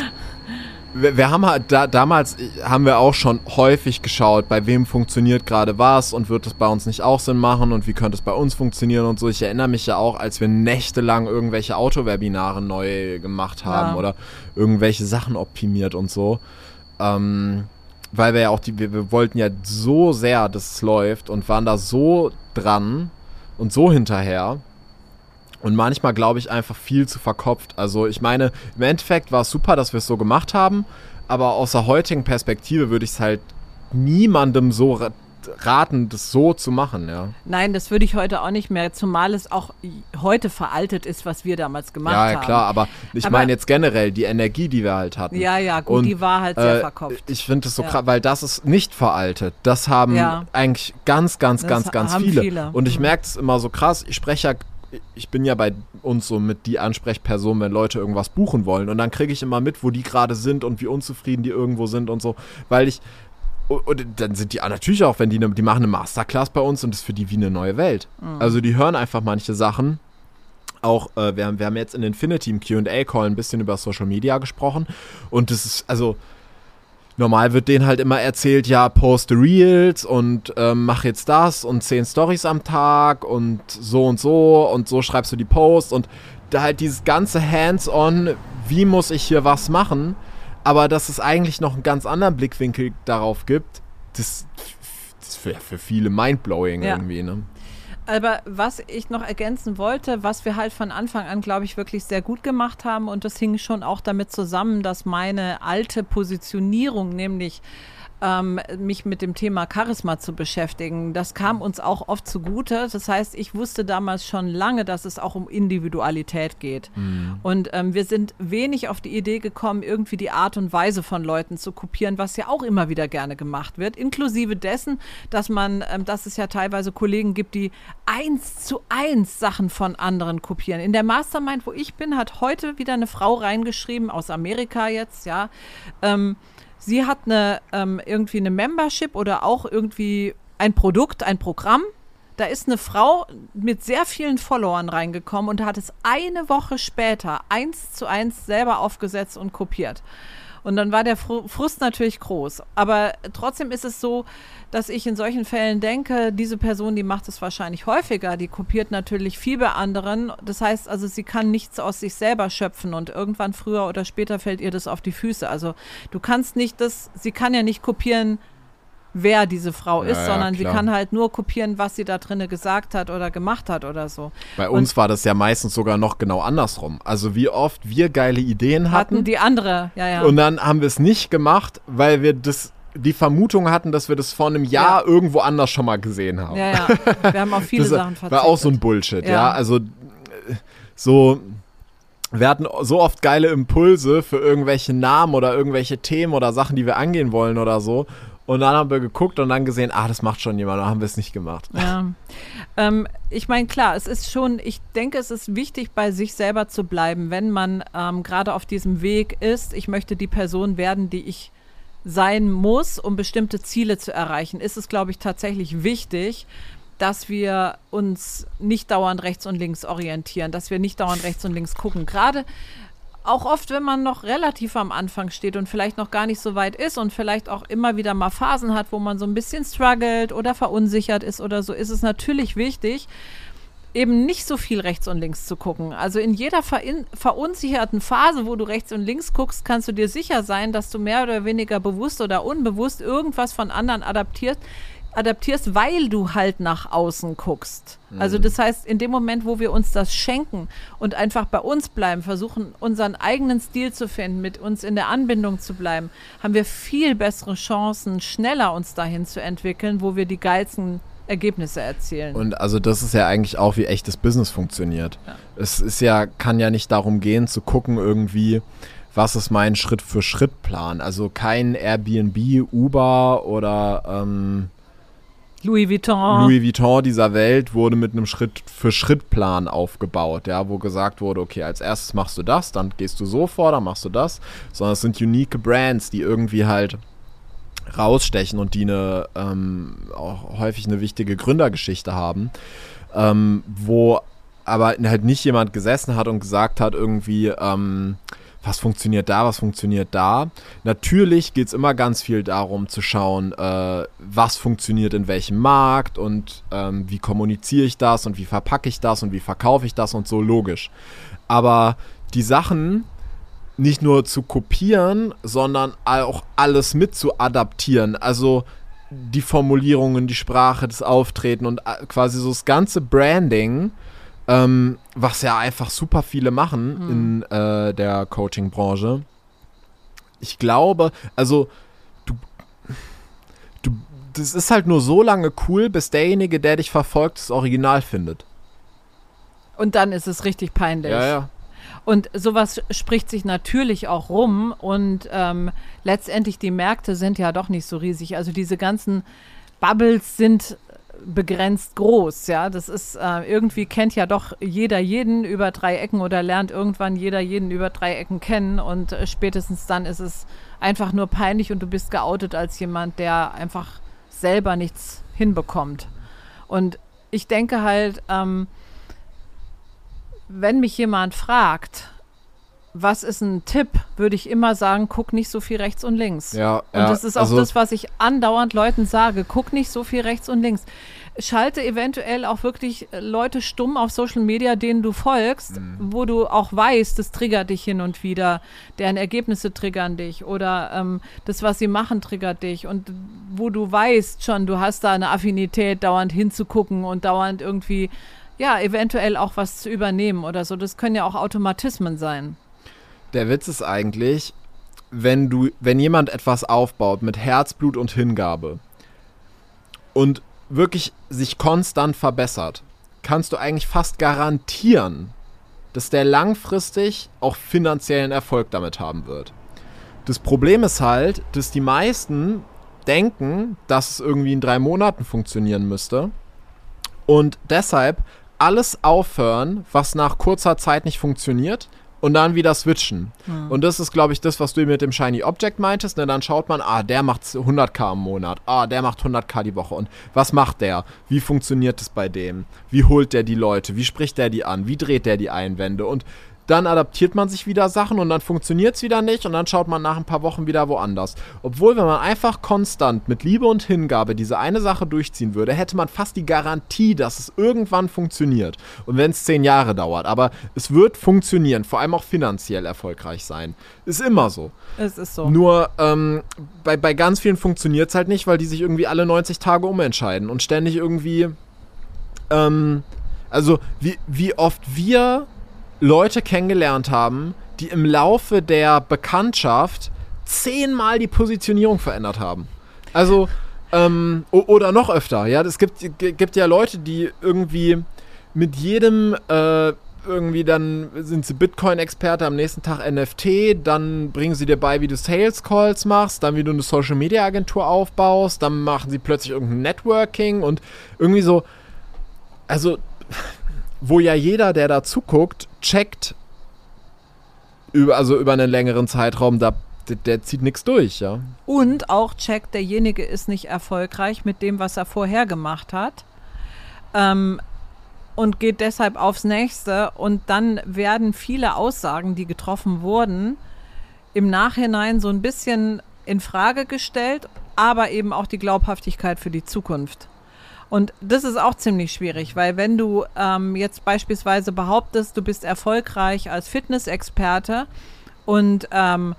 wir, wir, haben halt da, damals haben wir auch schon häufig geschaut, bei wem funktioniert gerade was und wird es bei uns nicht auch Sinn machen und wie könnte es bei uns funktionieren und so. Ich erinnere mich ja auch, als wir nächtelang irgendwelche Autowebinare neu gemacht haben ja. oder irgendwelche Sachen optimiert und so. Ähm, weil wir ja auch die, wir, wir wollten ja so sehr, dass es läuft und waren da so dran und so hinterher. Und manchmal glaube ich einfach viel zu verkopft. Also ich meine, im Endeffekt war es super, dass wir es so gemacht haben, aber aus der heutigen Perspektive würde ich es halt niemandem so raten, das so zu machen, ja. Nein, das würde ich heute auch nicht mehr, zumal es auch heute veraltet ist, was wir damals gemacht ja, haben. Ja, klar, aber ich Aber- meine jetzt generell die Energie, die wir halt hatten. Ja, ja, gut, Und, die war halt sehr Äh, verkopft. Ich finde das so Ja. krass, weil das ist nicht veraltet. Das haben Ja. eigentlich ganz, ganz, Das ganz, ganz viele. viele. Und ich Mhm. merke es immer so krass. Ich spreche ja, ich bin ja bei uns so mit die Ansprechperson, wenn Leute irgendwas buchen wollen. Und dann kriege ich immer mit, wo die gerade sind und wie unzufrieden die irgendwo sind und so. Weil ich. Und dann sind die natürlich auch, wenn die, ne, die machen eine Masterclass bei uns und das ist für die wie eine neue Welt. Mhm. Also die hören einfach manche Sachen. Auch, äh, wir, haben, wir haben jetzt in Infinity im QA-Call ein bisschen über Social Media gesprochen. Und das ist, also, normal wird denen halt immer erzählt, ja, poste Reels und ähm, mach jetzt das und zehn Stories am Tag und so und so und so schreibst du die Posts und da halt dieses ganze Hands-on, wie muss ich hier was machen, aber dass es eigentlich noch einen ganz anderen Blickwinkel darauf gibt, das, das ist für, für viele mindblowing Ja. irgendwie, ne? Aber was ich noch ergänzen wollte, was wir halt von Anfang an, glaube ich, wirklich sehr gut gemacht haben, und das hing schon auch damit zusammen, dass meine alte Positionierung, nämlich ähm, mich mit dem Thema Charisma zu beschäftigen, das kam uns auch oft zugute. Das heißt, ich wusste damals schon lange, dass es auch um Individualität geht. Und ähm, wir sind wenig auf die Idee gekommen, irgendwie die Art und Weise von Leuten zu kopieren, was ja auch immer wieder gerne gemacht wird, inklusive dessen, dass man, ähm, dass es ja teilweise Kollegen gibt, die eins zu eins Sachen von anderen kopieren. In der Mastermind, wo ich bin, hat heute wieder eine Frau reingeschrieben, aus Amerika jetzt, ja. Ähm, sie hat eine ähm, irgendwie eine Membership oder auch irgendwie ein Produkt, ein Programm. Da ist eine Frau mit sehr vielen Followern reingekommen und hat es eine Woche später eins zu eins selber aufgesetzt und kopiert. Und dann war der Fru- Frust natürlich groß. Aber trotzdem ist es so, dass ich in solchen Fällen denke, diese Person, die macht es wahrscheinlich häufiger, die kopiert natürlich viel bei anderen. Das heißt also, sie kann nichts aus sich selber schöpfen und irgendwann früher oder später fällt ihr das auf die Füße. Also du kannst nicht das, sie kann ja nicht kopieren, wer diese Frau Ja, ist, ja, sondern sie klar. kann halt nur kopieren, was sie da drinne gesagt hat oder gemacht hat oder so. Bei Und- uns war das ja meistens sogar noch genau andersrum. Also wie oft wir geile Ideen Hatten hatten, die andere, ja, ja. und dann haben wir es nicht gemacht, weil wir das die Vermutung hatten, dass wir das vor einem Jahr irgendwo anders schon mal gesehen haben. ja, ja. Wir haben auf [LAUGHS] viele Sachen verzichtet. war auch so ein Bullshit, ja. Ja. Also äh, so wir hatten so oft geile Impulse für irgendwelche Namen oder irgendwelche Themen oder Sachen, die wir angehen wollen oder so. Und dann haben wir geguckt und dann gesehen, ah, das macht schon jemand, dann haben wir es nicht gemacht. Ja. Ähm, ich meine, klar, es ist schon, ich denke, es ist wichtig, bei sich selber zu bleiben, wenn man ähm, gerade auf diesem Weg ist. Ich möchte die Person werden, die ich sein muss, um bestimmte Ziele zu erreichen. Ist es, glaube ich, tatsächlich wichtig, dass wir uns nicht dauernd rechts und links orientieren, dass wir nicht dauernd rechts und links gucken. Gerade auch oft, wenn man noch relativ am Anfang steht und vielleicht noch gar nicht so weit ist und vielleicht auch immer wieder mal Phasen hat, wo man so ein bisschen struggelt oder verunsichert ist oder so, ist es natürlich wichtig, eben nicht so viel rechts und links zu gucken. Also in jeder verunsicherten Phase, wo du rechts und links guckst, kannst du dir sicher sein, dass du mehr oder weniger bewusst oder unbewusst irgendwas von anderen adaptierst, adaptierst, weil du halt nach außen guckst. Also das heißt, in dem Moment, wo wir uns das schenken und einfach bei uns bleiben, versuchen unseren eigenen Stil zu finden, mit uns in der Anbindung zu bleiben, haben wir viel bessere Chancen, schneller uns dahin zu entwickeln, wo wir die geilsten Ergebnisse erzielen. Und also das ist ja eigentlich auch, wie echtes Business funktioniert. Es ist ja, kann ja nicht darum gehen, zu gucken irgendwie, was ist mein Schritt-für-Schritt-Plan. Also kein Airbnb, Uber oder ähm, Louis Vuitton. Louis Vuitton dieser Welt wurde mit einem Schritt-für-Schritt-Plan aufgebaut, ja, wo gesagt wurde, okay, als erstes machst du das, dann gehst du so vor, dann machst du das, sondern es sind unique Brands, die irgendwie halt rausstechen und die eine ähm, auch häufig eine wichtige Gründergeschichte haben, ähm, wo aber halt nicht jemand gesessen hat und gesagt hat irgendwie, ähm, was funktioniert da, was funktioniert da. Natürlich geht es immer ganz viel darum zu schauen, äh, was funktioniert in welchem Markt und ähm, wie kommuniziere ich das und wie verpacke ich das und wie verkaufe ich das und so logisch. Aber die Sachen nicht nur zu kopieren, sondern auch alles mit zu adaptieren. Also die Formulierungen, die Sprache, das Auftreten und äh, quasi so das ganze Branding, ähm, was ja einfach super viele machen in äh, der Coaching-Branche. Ich glaube, also du, du, das ist halt nur so lange cool, bis derjenige, der dich verfolgt, das Original findet. Und dann ist es richtig peinlich. Ja, ja. Und sowas spricht sich natürlich auch rum und ähm, letztendlich die Märkte sind ja doch nicht so riesig. Also diese ganzen Bubbles sind begrenzt groß, ja. Das ist äh, irgendwie kennt ja doch jeder jeden über drei Ecken oder lernt irgendwann jeder jeden über drei Ecken kennen und äh, spätestens dann ist es einfach nur peinlich und du bist geoutet als jemand, der einfach selber nichts hinbekommt. Und ich denke halt, ähm, wenn mich jemand fragt, was ist ein Tipp, würde ich immer sagen, guck nicht so viel rechts und links. Ja, und ja, das ist auch also- das, was ich andauernd Leuten sage. Guck nicht so viel rechts und links. Schalte eventuell auch wirklich äh, Leute stumm auf Social Media, denen du folgst, Mhm. wo du auch weißt, das triggert dich hin und wieder, deren Ergebnisse triggern dich oder ähm, das, was sie machen, triggert dich und wo du weißt schon, du hast da eine Affinität, dauernd hinzugucken und dauernd irgendwie, ja, eventuell auch was zu übernehmen oder so. Das können ja auch Automatismen sein. Der Witz ist eigentlich, wenn du, wenn jemand etwas aufbaut mit Herzblut und Hingabe und wirklich sich konstant verbessert, kannst du eigentlich fast garantieren, dass der langfristig auch finanziellen Erfolg damit haben wird. Das Problem ist halt, dass die meisten denken, dass es irgendwie in drei Monaten funktionieren müsste und deshalb alles aufhören, was nach kurzer Zeit nicht funktioniert und dann wieder switchen. Und das ist, glaube ich, das, was du mit dem Shiny Object meintest. Ne? Dann schaut man, ah, der macht 100k im Monat, ah, der macht 100k die Woche. Und was macht der? Wie funktioniert es bei dem? Wie holt der die Leute? Wie spricht der die an? Wie dreht der die Einwände? Und dann adaptiert man sich wieder Sachen und dann funktioniert es wieder nicht und dann schaut man nach ein paar Wochen wieder woanders. Obwohl, wenn man einfach konstant mit Liebe und Hingabe diese eine Sache durchziehen würde, hätte man fast die Garantie, dass es irgendwann funktioniert. Und wenn es zehn Jahre dauert, aber es wird funktionieren, vor allem auch finanziell erfolgreich sein. Ist immer so. Es ist so. Nur ähm, bei, bei ganz vielen funktioniert es halt nicht, weil die sich irgendwie alle 90 Tage umentscheiden und ständig irgendwie. Ähm, also, wie, wie oft wir Leute kennengelernt haben, die im Laufe der Bekanntschaft zehnmal die Positionierung verändert haben. Also, ähm, oder noch öfter, ja. Es gibt, gibt ja Leute, die irgendwie mit jedem äh, irgendwie dann sind sie Bitcoin-Experte, am nächsten Tag NFT, dann bringen sie dir bei, wie du Sales Calls machst, dann wie du eine Social Media Agentur aufbaust, dann machen sie plötzlich irgendein Networking und irgendwie so, also wo ja jeder, der da zuguckt, checkt über, also über einen längeren Zeitraum, da, der, der zieht nichts durch, ja. Und auch checkt, derjenige ist nicht erfolgreich mit dem, was er vorher gemacht hat. Ähm, und geht deshalb aufs nächste. Und dann werden viele Aussagen, die getroffen wurden, im Nachhinein so ein bisschen in Frage gestellt, aber eben auch die Glaubhaftigkeit für die Zukunft. Und das ist auch ziemlich schwierig, weil wenn du ähm, jetzt beispielsweise behauptest, du bist erfolgreich als Fitnessexperte und ähm,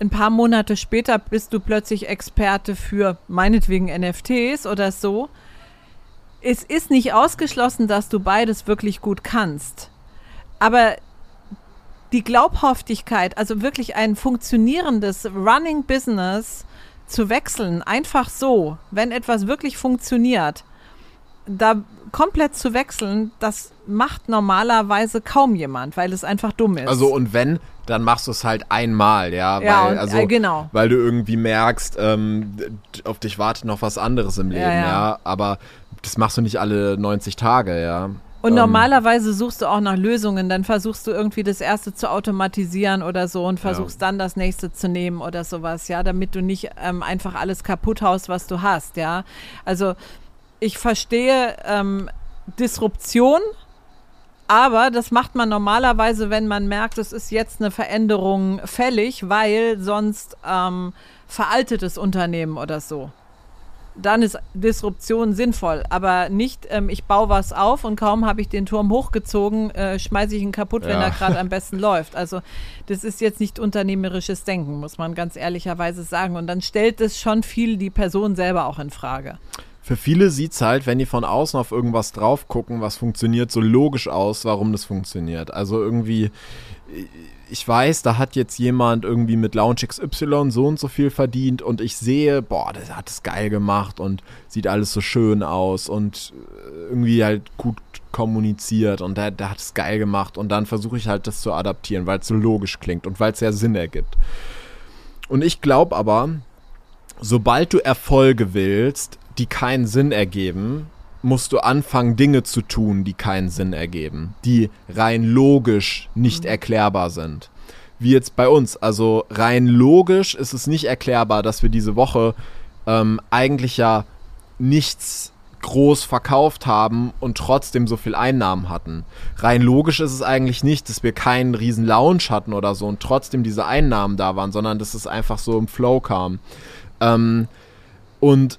ein paar Monate später bist du plötzlich Experte für meinetwegen NFTs oder so. Es ist nicht ausgeschlossen, dass du beides wirklich gut kannst. Aber die Glaubhaftigkeit, also wirklich ein funktionierendes Running Business zu wechseln, einfach so, wenn etwas wirklich funktioniert, da komplett zu wechseln, das macht normalerweise kaum jemand, weil es einfach dumm ist. Also und wenn, dann machst du es halt einmal, ja. Ja, weil, und- also, äh, genau. Weil du irgendwie merkst, ähm, auf dich wartet noch was anderes im Leben, Ja, ja. ja. Aber das machst du nicht alle 90 Tage, ja. Und Ähm, normalerweise suchst du auch nach Lösungen, dann versuchst du irgendwie das erste zu automatisieren oder so und versuchst dann das nächste zu nehmen oder sowas, ja, damit du nicht ähm, einfach alles kaputt haust, was du hast, ja. Also ich verstehe ähm, Disruption, aber das macht man normalerweise, wenn man merkt, es ist jetzt eine Veränderung fällig, weil sonst ähm, veraltet das Unternehmen oder so dann ist Disruption sinnvoll, aber nicht, ähm, ich baue was auf und kaum habe ich den Turm hochgezogen, äh, schmeiße ich ihn kaputt, wenn Ja. er gerade am [LAUGHS] besten läuft. Also das ist jetzt nicht unternehmerisches Denken, muss man ganz ehrlicherweise sagen. Und dann stellt es schon viel die Person selber auch in Frage. Für viele sieht es halt, wenn die von außen auf irgendwas drauf gucken, was funktioniert, so logisch aus, warum das funktioniert. Also irgendwie, ich weiß, da hat jetzt jemand irgendwie mit Lounge XY so und so viel verdient und ich sehe, boah, der hat es geil gemacht und sieht alles so schön aus und äh, irgendwie halt gut kommuniziert und der, der hat es geil gemacht und dann versuche ich halt das zu adaptieren, weil es so logisch klingt und weil es ja Sinn ergibt. Und ich glaube aber, sobald du Erfolge willst, die keinen Sinn ergeben, musst du anfangen, Dinge zu tun, die keinen Sinn ergeben, die rein logisch nicht mhm. erklärbar sind. Wie jetzt bei uns. Also rein logisch ist es nicht erklärbar, dass wir diese Woche ähm, eigentlich ja nichts groß verkauft haben und trotzdem so viel Einnahmen hatten. Rein logisch ist es eigentlich nicht, dass wir keinen riesen Lounge hatten oder so und trotzdem diese Einnahmen da waren, sondern dass es einfach so im Flow kam. Ähm, und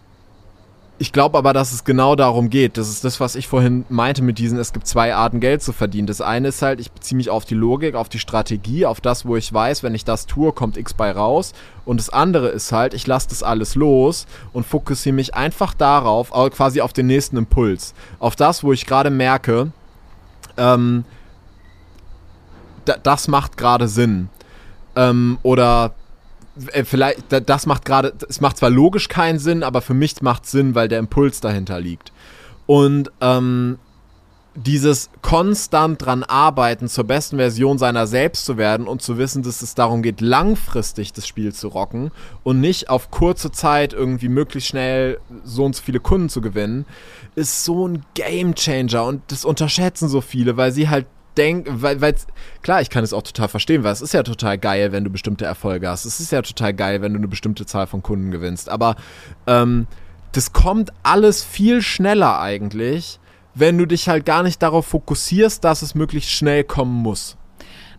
ich glaube aber, dass es genau darum geht. Das ist das, was ich vorhin meinte mit diesen, es gibt zwei Arten Geld zu verdienen. Das eine ist halt, ich beziehe mich auf die Logik, auf die Strategie, auf das, wo ich weiß, wenn ich das tue, kommt X bei raus. Und das andere ist halt, ich lasse das alles los und fokussiere mich einfach darauf, quasi auf den nächsten Impuls. Auf das, wo ich gerade merke, ähm, das macht gerade Sinn. Ähm, oder äh, vielleicht, das macht gerade, es macht zwar logisch keinen Sinn, aber für mich macht es Sinn, weil der Impuls dahinter liegt. Und ähm, dieses konstant dran arbeiten, zur besten Version seiner selbst zu werden und zu wissen, dass es darum geht, langfristig das Spiel zu rocken und nicht auf kurze Zeit irgendwie möglichst schnell so und so viele Kunden zu gewinnen, ist so ein Game Changer und das unterschätzen so viele, weil sie halt denke, weil, weil, klar, ich kann es auch total verstehen, weil es ist ja total geil, wenn du bestimmte Erfolge hast. Es ist ja total geil, wenn du eine bestimmte Zahl von Kunden gewinnst. Aber ähm, das kommt alles viel schneller eigentlich, wenn du dich halt gar nicht darauf fokussierst, dass es möglichst schnell kommen muss.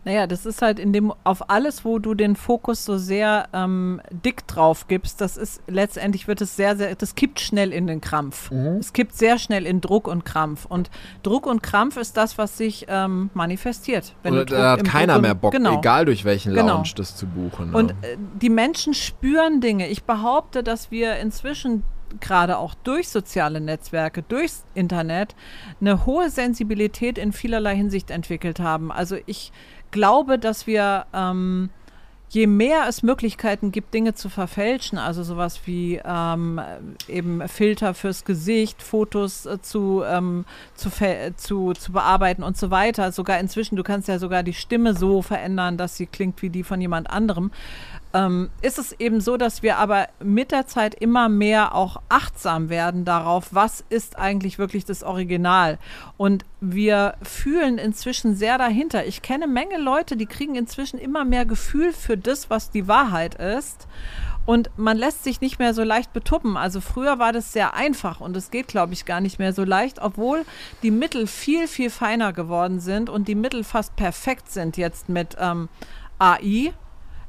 Naja, das ist halt in dem, auf alles, wo du den Fokus so sehr ähm, dick drauf gibst, das ist letztendlich wird es sehr, sehr, das kippt schnell in den Krampf. Mhm. Es kippt sehr schnell in Druck und Krampf. Und Druck und Krampf ist das, was sich ähm, manifestiert. Oder da hat keiner mehr Bock, genau. egal durch welchen genau. Lounge das zu buchen. Ne? Und äh, die Menschen spüren Dinge. Ich behaupte, dass wir inzwischen gerade auch durch soziale Netzwerke, durchs Internet, eine hohe Sensibilität in vielerlei Hinsicht entwickelt haben. Also ich glaube, dass wir, ähm, je mehr es Möglichkeiten gibt, Dinge zu verfälschen, also sowas wie ähm, eben Filter fürs Gesicht, Fotos äh, zu, ähm, zu, zu, zu bearbeiten und so weiter, sogar inzwischen, du kannst ja sogar die Stimme so verändern, dass sie klingt wie die von jemand anderem ähm, ist es eben so, dass wir aber mit der Zeit immer mehr auch achtsam werden darauf, was ist eigentlich wirklich das Original. Und wir fühlen inzwischen sehr dahinter. Ich kenne Menge Leute, die kriegen inzwischen immer mehr Gefühl für das, was die Wahrheit ist. Und man lässt sich nicht mehr so leicht betuppen. Also früher war das sehr einfach und es geht, glaube ich, gar nicht mehr so leicht, obwohl die Mittel viel, viel feiner geworden sind und die Mittel fast perfekt sind jetzt mit ähm, AI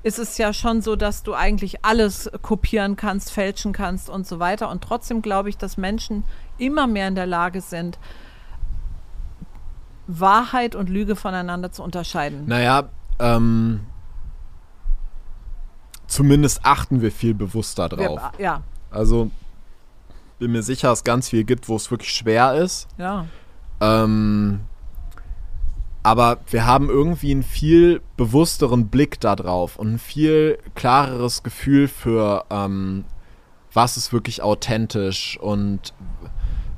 ist es ja schon so, dass du eigentlich alles kopieren kannst, fälschen kannst und so weiter. Und trotzdem glaube ich, dass Menschen immer mehr in der Lage sind, Wahrheit und Lüge voneinander zu unterscheiden. Naja, ähm, zumindest achten wir viel bewusster drauf. Wir, ja. Also bin mir sicher, es ganz viel gibt, wo es wirklich schwer ist. Ja. Ähm, aber wir haben irgendwie einen viel bewussteren Blick darauf und ein viel klareres Gefühl für, ähm, was ist wirklich authentisch und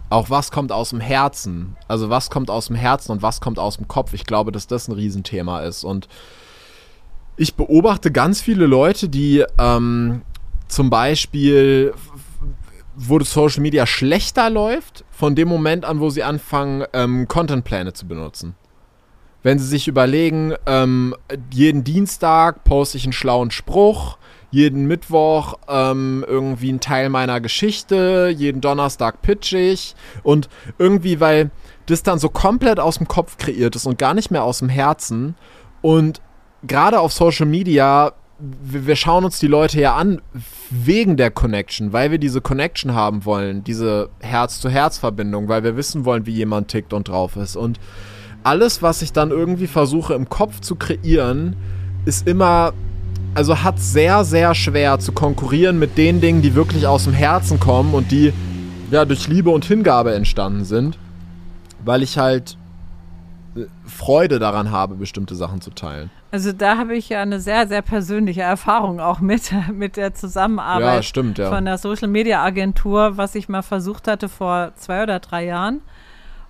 auch was kommt aus dem Herzen. Also was kommt aus dem Herzen und was kommt aus dem Kopf. Ich glaube, dass das ein Riesenthema ist. Und ich beobachte ganz viele Leute, die ähm, zum Beispiel, wo Social Media schlechter läuft, von dem Moment an, wo sie anfangen, ähm, Contentpläne zu benutzen wenn sie sich überlegen, ähm, jeden Dienstag poste ich einen schlauen Spruch, jeden Mittwoch ähm, irgendwie einen Teil meiner Geschichte, jeden Donnerstag pitch ich und irgendwie, weil das dann so komplett aus dem Kopf kreiert ist und gar nicht mehr aus dem Herzen und gerade auf Social Media wir schauen uns die Leute ja an wegen der Connection, weil wir diese Connection haben wollen, diese Herz-zu-Herz-Verbindung, weil wir wissen wollen, wie jemand tickt und drauf ist. Und alles, was ich dann irgendwie versuche im Kopf zu kreieren, ist immer, also hat sehr, sehr schwer zu konkurrieren mit den Dingen, die wirklich aus dem Herzen kommen und die ja durch Liebe und Hingabe entstanden sind, weil ich halt Freude daran habe, bestimmte Sachen zu teilen. Also da habe ich ja eine sehr, sehr persönliche Erfahrung auch mit, [LAUGHS] mit der Zusammenarbeit Ja, stimmt, ja. von der Social Media Agentur, was ich mal versucht hatte vor zwei oder drei Jahren.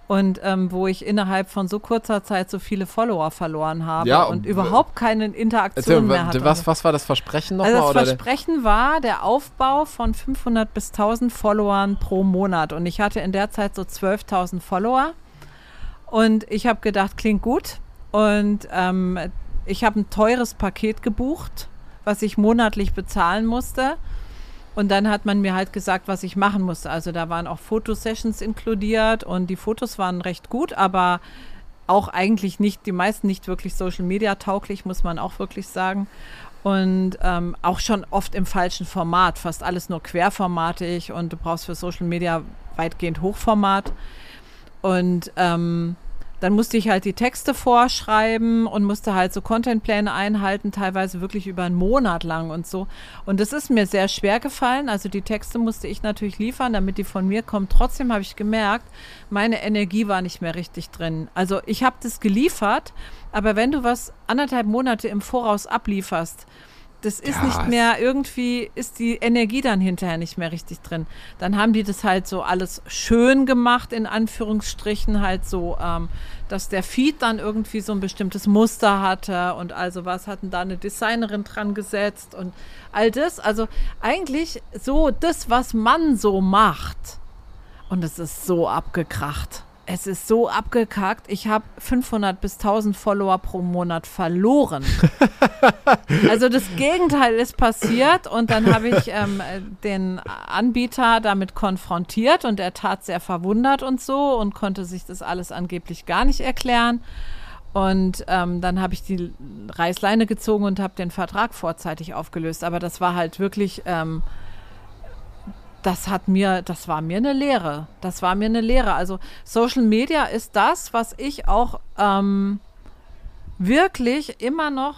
Und ähm, wo ich innerhalb von so kurzer Zeit so viele Follower verloren habe Ja, und und- überhaupt keine Interaktion mehr hatte. was, was war das Versprechen nochmal? Also das der- Versprechen war der Aufbau von 500 bis 1000 Followern pro Monat. Und ich hatte in der Zeit so 12.000 Follower. Und ich habe gedacht, klingt gut. Und ähm, ich habe ein teures Paket gebucht, was ich monatlich bezahlen musste. Und dann hat man mir halt gesagt, was ich machen musste. Also da waren auch Fotosessions inkludiert und die Fotos waren recht gut, aber auch eigentlich nicht, die meisten nicht wirklich Social Media tauglich, muss man auch wirklich sagen. Und ähm, auch schon oft im falschen Format, fast alles nur querformatig und du brauchst für Social Media weitgehend Hochformat. Und ähm, dann musste ich halt die Texte vorschreiben und musste halt so Contentpläne einhalten, teilweise wirklich über einen Monat lang und so. Und das ist mir sehr schwer gefallen. Also die Texte musste ich natürlich liefern, damit die von mir kommen. Trotzdem habe ich gemerkt, meine Energie war nicht mehr richtig drin. Also ich habe das geliefert, aber wenn du was anderthalb Monate im Voraus ablieferst, das ist Ja, nicht mehr, irgendwie ist die Energie dann hinterher nicht mehr richtig drin. Dann haben die das halt so alles schön gemacht, in Anführungsstrichen, halt so, ähm, dass der Feed dann irgendwie so ein bestimmtes Muster hatte und also was hatten da eine Designerin dran gesetzt und all das. Also eigentlich so das, was man so macht. Und es ist so abgekracht. Es ist so abgekackt. Ich habe 500 bis 1000 Follower pro Monat verloren. [LAUGHS] also das Gegenteil ist passiert und dann habe ich ähm, äh, den Anbieter damit konfrontiert und er tat sehr verwundert und so und konnte sich das alles angeblich gar nicht erklären. Und ähm, dann habe ich die Reißleine gezogen und habe den Vertrag vorzeitig aufgelöst. Aber das war halt wirklich ähm, das hat mir, das war mir eine Lehre. Das war mir eine Lehre. Also Social Media ist das, was ich auch ähm, wirklich immer noch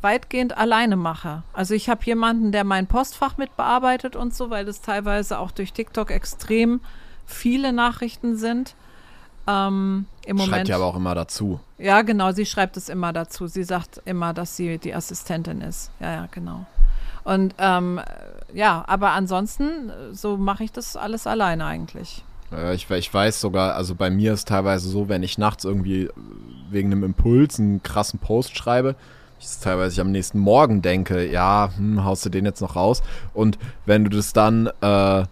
weitgehend alleine mache. Also ich habe jemanden, der mein Postfach mit bearbeitet und so, weil es teilweise auch durch TikTok extrem viele Nachrichten sind. Ähm, Im Moment. Schreibt ja aber auch immer dazu. Ja, genau, sie schreibt es immer dazu. Sie sagt immer, dass sie die Assistentin ist. Ja, ja, genau. Und ähm, ja, aber ansonsten, äh, so mache ich das alles alleine eigentlich. Äh, Ich, ich weiß sogar, also bei mir ist teilweise so, wenn ich nachts irgendwie wegen einem Impuls einen krassen Post schreibe, ich teilweise am nächsten Morgen denke, ja, hm, haust du den jetzt noch raus? Und wenn du das dann, äh,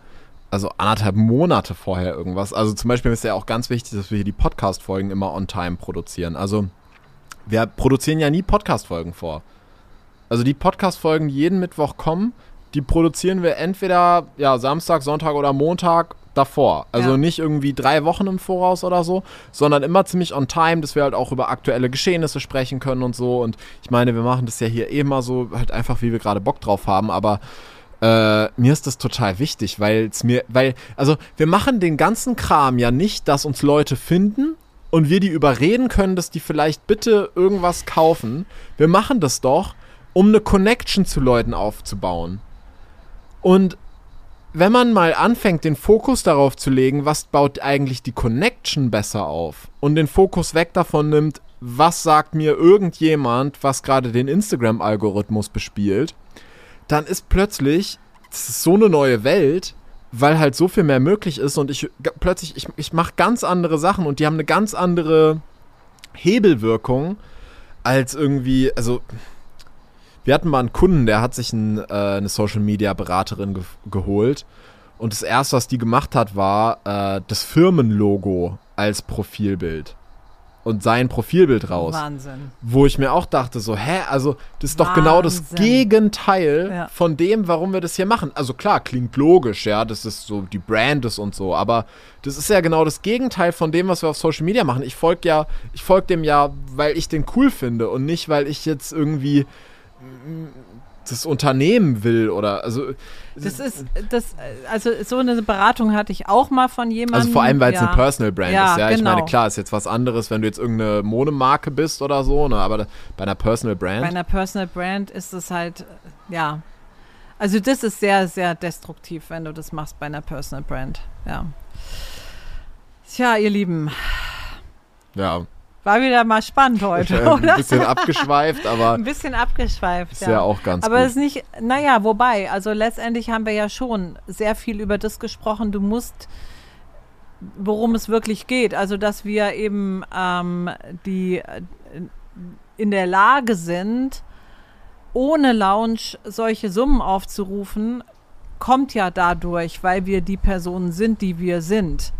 also anderthalb Monate vorher irgendwas, also zum Beispiel ist ja auch ganz wichtig, dass wir hier die Podcast-Folgen immer on time produzieren. Also wir produzieren ja nie Podcast-Folgen vor. Also die Podcast-Folgen, die jeden Mittwoch kommen, die produzieren wir entweder ja, Samstag, Sonntag oder Montag davor. Also Ja. nicht irgendwie drei Wochen im Voraus oder so, sondern immer ziemlich on time, dass wir halt auch über aktuelle Geschehnisse sprechen können und so. Und ich meine, wir machen das ja hier eh immer so, halt einfach, wie wir gerade Bock drauf haben, aber äh, mir ist das total wichtig, weil es mir, weil, also wir machen den ganzen Kram ja nicht, dass uns Leute finden und wir die überreden können, dass die vielleicht bitte irgendwas kaufen. Wir machen das doch, um eine Connection zu Leuten aufzubauen. Und wenn man mal anfängt, den Fokus darauf zu legen, was baut eigentlich die Connection besser auf? Und den Fokus weg davon nimmt, was sagt mir irgendjemand, was gerade den Instagram-Algorithmus bespielt, dann ist plötzlich das ist so eine neue Welt, weil halt so viel mehr möglich ist und ich plötzlich, ich, ich mache ganz andere Sachen und die haben eine ganz andere Hebelwirkung als irgendwie, also wir hatten mal einen Kunden, der hat sich ein, äh, eine Social Media Beraterin ge geholt und das erste, was die gemacht hat, war äh, das Firmenlogo als Profilbild und sein Profilbild raus. Wahnsinn. Wo ich mir auch dachte, so, hä, also das ist doch genau das Wahnsinn. Gegenteil Ja. von dem, warum wir das hier machen. Also klar, klingt logisch, ja, das ist so die Brand ist und so, aber das ist ja genau das Gegenteil von dem, was wir auf Social Media machen. Ich folge ja, ich folge dem ja, weil ich den cool finde und nicht, weil ich jetzt irgendwie das Unternehmen will oder also Das ist, das, also so eine Beratung hatte ich auch mal von jemandem. Also vor allem, weil es ja. eine Personal Brand Ja, ist, ja. Ich meine, genau. klar, ist jetzt was anderes, wenn du jetzt irgendeine Modemarke bist oder so, ne? Aber bei einer Personal Brand. Bei einer Personal Brand ist es halt, ja. Also das ist sehr, sehr destruktiv, wenn du das machst bei einer Personal Brand. Ja. Tja, ihr Lieben, ja. War wieder mal spannend heute, Ein oder? bisschen abgeschweift, aber Ein bisschen abgeschweift, ist ja, auch ganz Aber gut. es ist nicht, naja, wobei, also letztendlich haben wir ja schon sehr viel über das gesprochen. Du musst, worum es wirklich geht. Also, dass wir eben ähm, die äh, in der Lage sind, ohne Lounge solche Summen aufzurufen, kommt ja dadurch, weil wir die Personen sind, die wir sind.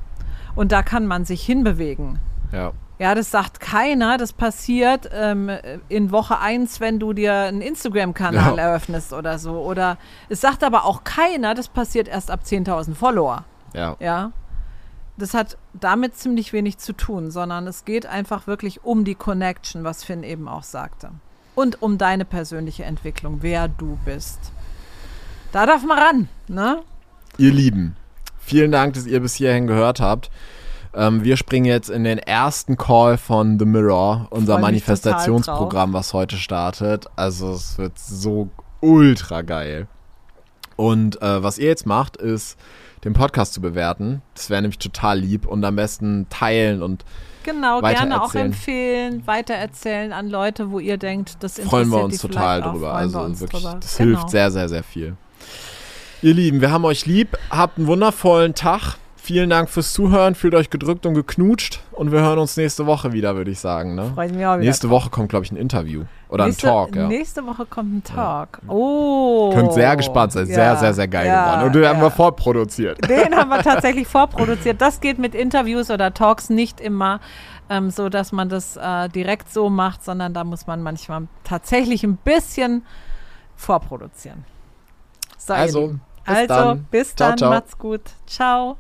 Und da kann man sich hinbewegen. ja. Ja, das sagt keiner. Das passiert ähm, in Woche 1, wenn du dir einen Instagram-Kanal Ja. eröffnest oder so. Oder es sagt aber auch keiner, das passiert erst ab 10.000 Follower. ja. Ja. Das hat damit ziemlich wenig zu tun, sondern es geht einfach wirklich um die Connection, was Finn eben auch sagte. Und um deine persönliche Entwicklung, wer du bist. Da darf man ran, ne? Ihr Lieben, vielen Dank, dass ihr bis hierhin gehört habt. Ähm, wir springen jetzt in den ersten Call von The Mirror, unser Manifestationsprogramm, was heute startet. Also es wird so ultra geil. Und äh, was ihr jetzt macht, ist den Podcast zu bewerten. Das wäre nämlich total lieb und am besten teilen und Genau, gerne auch empfehlen, weitererzählen an Leute, wo ihr denkt, das interessiert freuen wir uns total drüber. Also wirklich, drüber. das genau. hilft sehr, sehr, sehr viel. Ihr Lieben, wir haben euch lieb. Habt einen wundervollen Tag. Vielen Dank fürs Zuhören. Fühlt euch gedrückt und geknutscht. Und wir hören uns nächste Woche wieder, würde ich sagen. Ne? Freue ich mich auch wieder. Nächste Woche kommt, glaube ich, ein Interview. Oder nächste, ein Talk, ja. Nächste Woche kommt ein Talk. Oh. Könnt sehr gespannt sein. Sehr, Ja, sehr, sehr geil ja, geworden. Und den haben ja. wir vorproduziert. [LAUGHS] Den haben wir tatsächlich vorproduziert. Das geht mit Interviews oder Talks nicht immer ähm, so, dass man das äh, direkt so macht, sondern da muss man manchmal tatsächlich ein bisschen vorproduzieren. So, Also, bis also dann. bis Ciao, dann, ciao. macht's gut. Ciao.